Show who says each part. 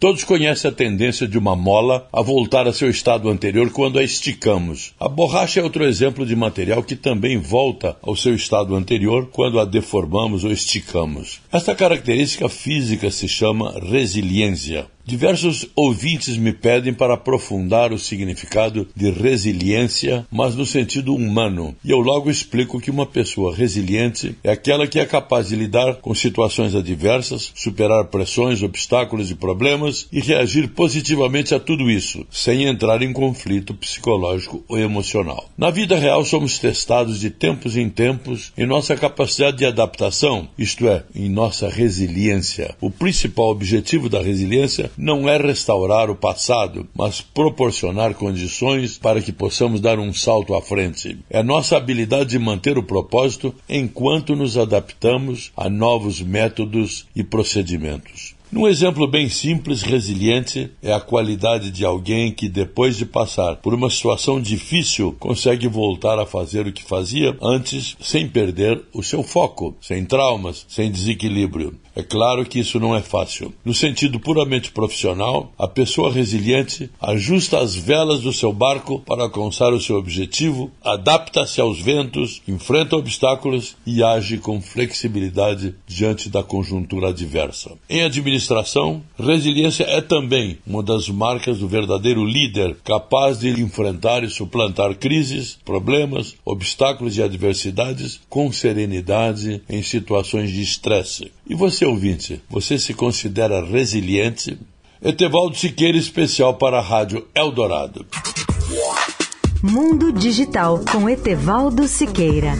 Speaker 1: Todos conhecem a tendência de uma mola a voltar a seu estado anterior quando a esticamos. A borracha é outro exemplo de material que também volta ao seu estado anterior quando a deformamos ou esticamos. Esta característica física se chama resiliência. Diversos ouvintes me pedem para aprofundar o significado de resiliência, mas no sentido humano. E eu logo explico que uma pessoa resiliente é aquela que é capaz de lidar com situações adversas, superar pressões, obstáculos e problemas e reagir positivamente a tudo isso, sem entrar em conflito psicológico ou emocional. Na vida real, somos testados de tempos em tempos em nossa capacidade de adaptação, isto é, em nossa resiliência. O principal objetivo da resiliência não é restaurar o passado, mas proporcionar condições para que possamos dar um salto à frente. É nossa habilidade de manter o propósito enquanto nos adaptamos a novos métodos e procedimentos. Num exemplo bem simples, resiliente, é a qualidade de alguém que, depois de passar por uma situação difícil, consegue voltar a fazer o que fazia antes sem perder o seu foco, sem traumas, sem desequilíbrio. É claro que isso não é fácil. No sentido puramente profissional, a pessoa resiliente ajusta as velas do seu barco para alcançar o seu objetivo, adapta-se aos ventos, enfrenta obstáculos e age com flexibilidade diante da conjuntura adversa. Em administração, resiliência é também uma das marcas do verdadeiro líder, capaz de enfrentar e suplantar crises, problemas, obstáculos e adversidades com serenidade em situações de estresse. E você, ouvinte, você se considera resiliente? Etevaldo Siqueira, especial para a Rádio Eldorado.
Speaker 2: Mundo Digital com Etevaldo Siqueira.